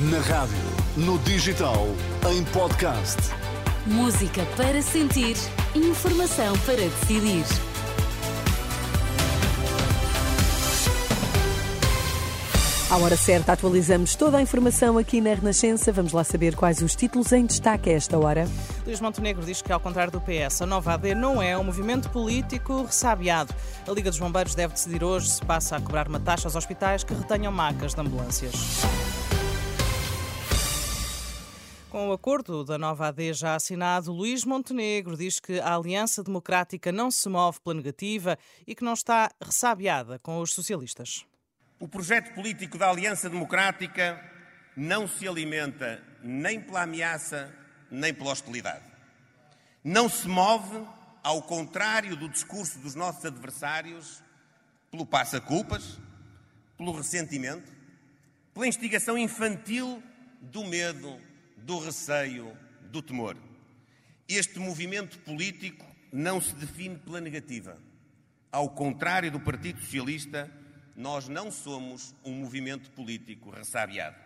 Na rádio, no digital, em podcast. Música para sentir, informação para decidir. À hora certa, atualizamos toda a informação aqui na Renascença. Vamos lá saber quais os títulos em destaque a esta hora. Luís Montenegro diz que, ao contrário do PS, a nova AD não é um movimento político ressabiado. A Liga dos Bombeiros deve decidir hoje se passa a cobrar uma taxa aos hospitais que retenham macas de ambulâncias. Com o acordo da nova AD já assinado, Luís Montenegro diz que a Aliança Democrática não se move pela negativa e que não está ressabiada com os socialistas. O projeto político da Aliança Democrática não se alimenta nem pela ameaça nem pela hostilidade. Não se move, ao contrário do discurso dos nossos adversários, pelo passa-culpas, pelo ressentimento, pela instigação infantil do medo, do receio, do temor. Este movimento político não se define pela negativa. Ao contrário do Partido Socialista, nós não somos um movimento político ressabiado.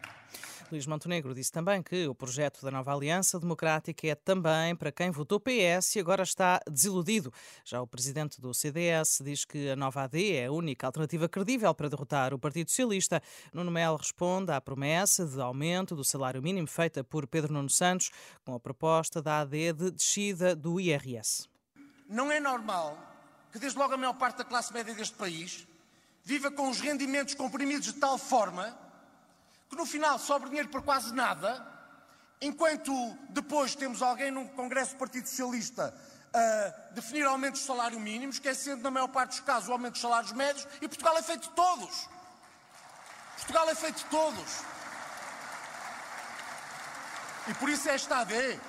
Luís Montenegro disse também que o projeto da nova Aliança Democrática é também para quem votou PS e agora está desiludido. Já o presidente do CDS diz que a nova AD é a única alternativa credível para derrotar o Partido Socialista. Nuno Melo responde à promessa de aumento do salário mínimo feita por Pedro Nuno Santos com a proposta da AD de descida do IRS. Não é normal que, desde logo, a maior parte da classe média deste país viva com os rendimentos comprimidos de tal forma que no final sobra dinheiro para quase nada, enquanto depois temos alguém num Congresso do Partido Socialista a definir aumentos de salário mínimo, esquecendo, na maior parte dos casos, o aumento dos salários médios, e Portugal é feito de todos. Portugal é feito de todos. E por isso esta AD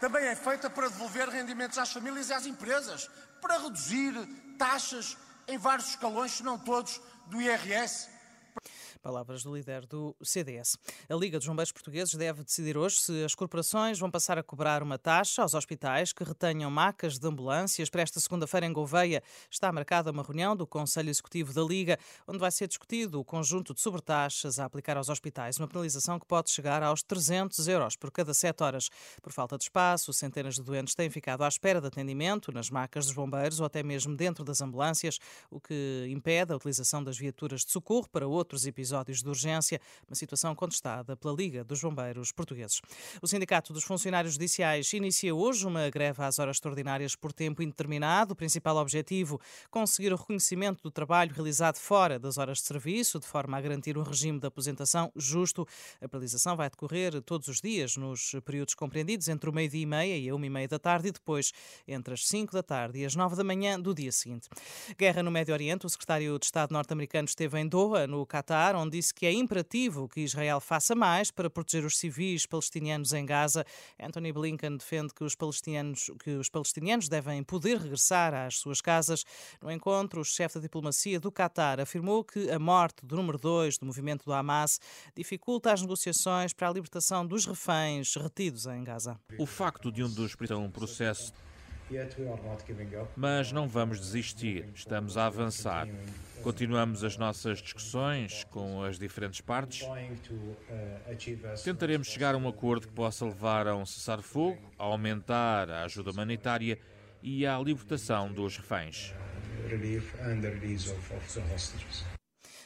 também é feita para devolver rendimentos às famílias e às empresas, para reduzir taxas em vários escalões, se não todos, do IRS. Palavras do líder do CDS. A Liga dos Bombeiros Portugueses deve decidir hoje se as corporações vão passar a cobrar uma taxa aos hospitais que retenham macas de ambulâncias. Para esta segunda-feira, em Gouveia, está marcada uma reunião do Conselho Executivo da Liga, onde vai ser discutido o conjunto de sobretaxas a aplicar aos hospitais, uma penalização que pode chegar aos 300 euros por cada 7 horas. Por falta de espaço, centenas de doentes têm ficado à espera de atendimento nas macas dos bombeiros ou até mesmo dentro das ambulâncias, o que impede a utilização das viaturas de socorro para outros episódios episódios de urgência, uma situação contestada pela Liga dos Bombeiros Portugueses. O Sindicato dos Funcionários Judiciais inicia hoje uma greve às horas extraordinárias por tempo indeterminado. O principal objetivo, conseguir o reconhecimento do trabalho realizado fora das horas de serviço, de forma a garantir um regime de aposentação justo. A paralisação vai decorrer todos os dias, nos períodos compreendidos entre o meio-dia e meia e a uma e meia da tarde e depois entre as cinco da tarde e as nove da manhã do dia seguinte. Guerra no Médio Oriente. O secretário de Estado norte-americano esteve em Doha, no Catar, disse que é imperativo que Israel faça mais para proteger os civis palestinianos em Gaza. Anthony Blinken defende que os palestinianos, que os palestinianos devem poder regressar às suas casas. No encontro, o chefe da diplomacia do Qatar afirmou que a morte do número 2 do movimento do Hamas dificulta as negociações para a libertação dos reféns retidos em Gaza. O facto de um dos um processo mas não vamos desistir, estamos a avançar. Continuamos as nossas discussões com as diferentes partes. Tentaremos chegar a um acordo que possa levar a um cessar-fogo, a aumentar a ajuda humanitária e à libertação dos reféns.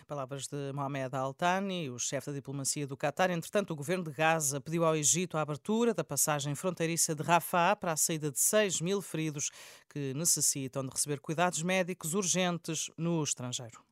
Palavras de Mohamed Al-Thani, o chefe da diplomacia do Qatar. Entretanto, o governo de Gaza pediu ao Egito a abertura da passagem fronteiriça de Rafah para a saída de 6 mil feridos que necessitam de receber cuidados médicos urgentes no estrangeiro.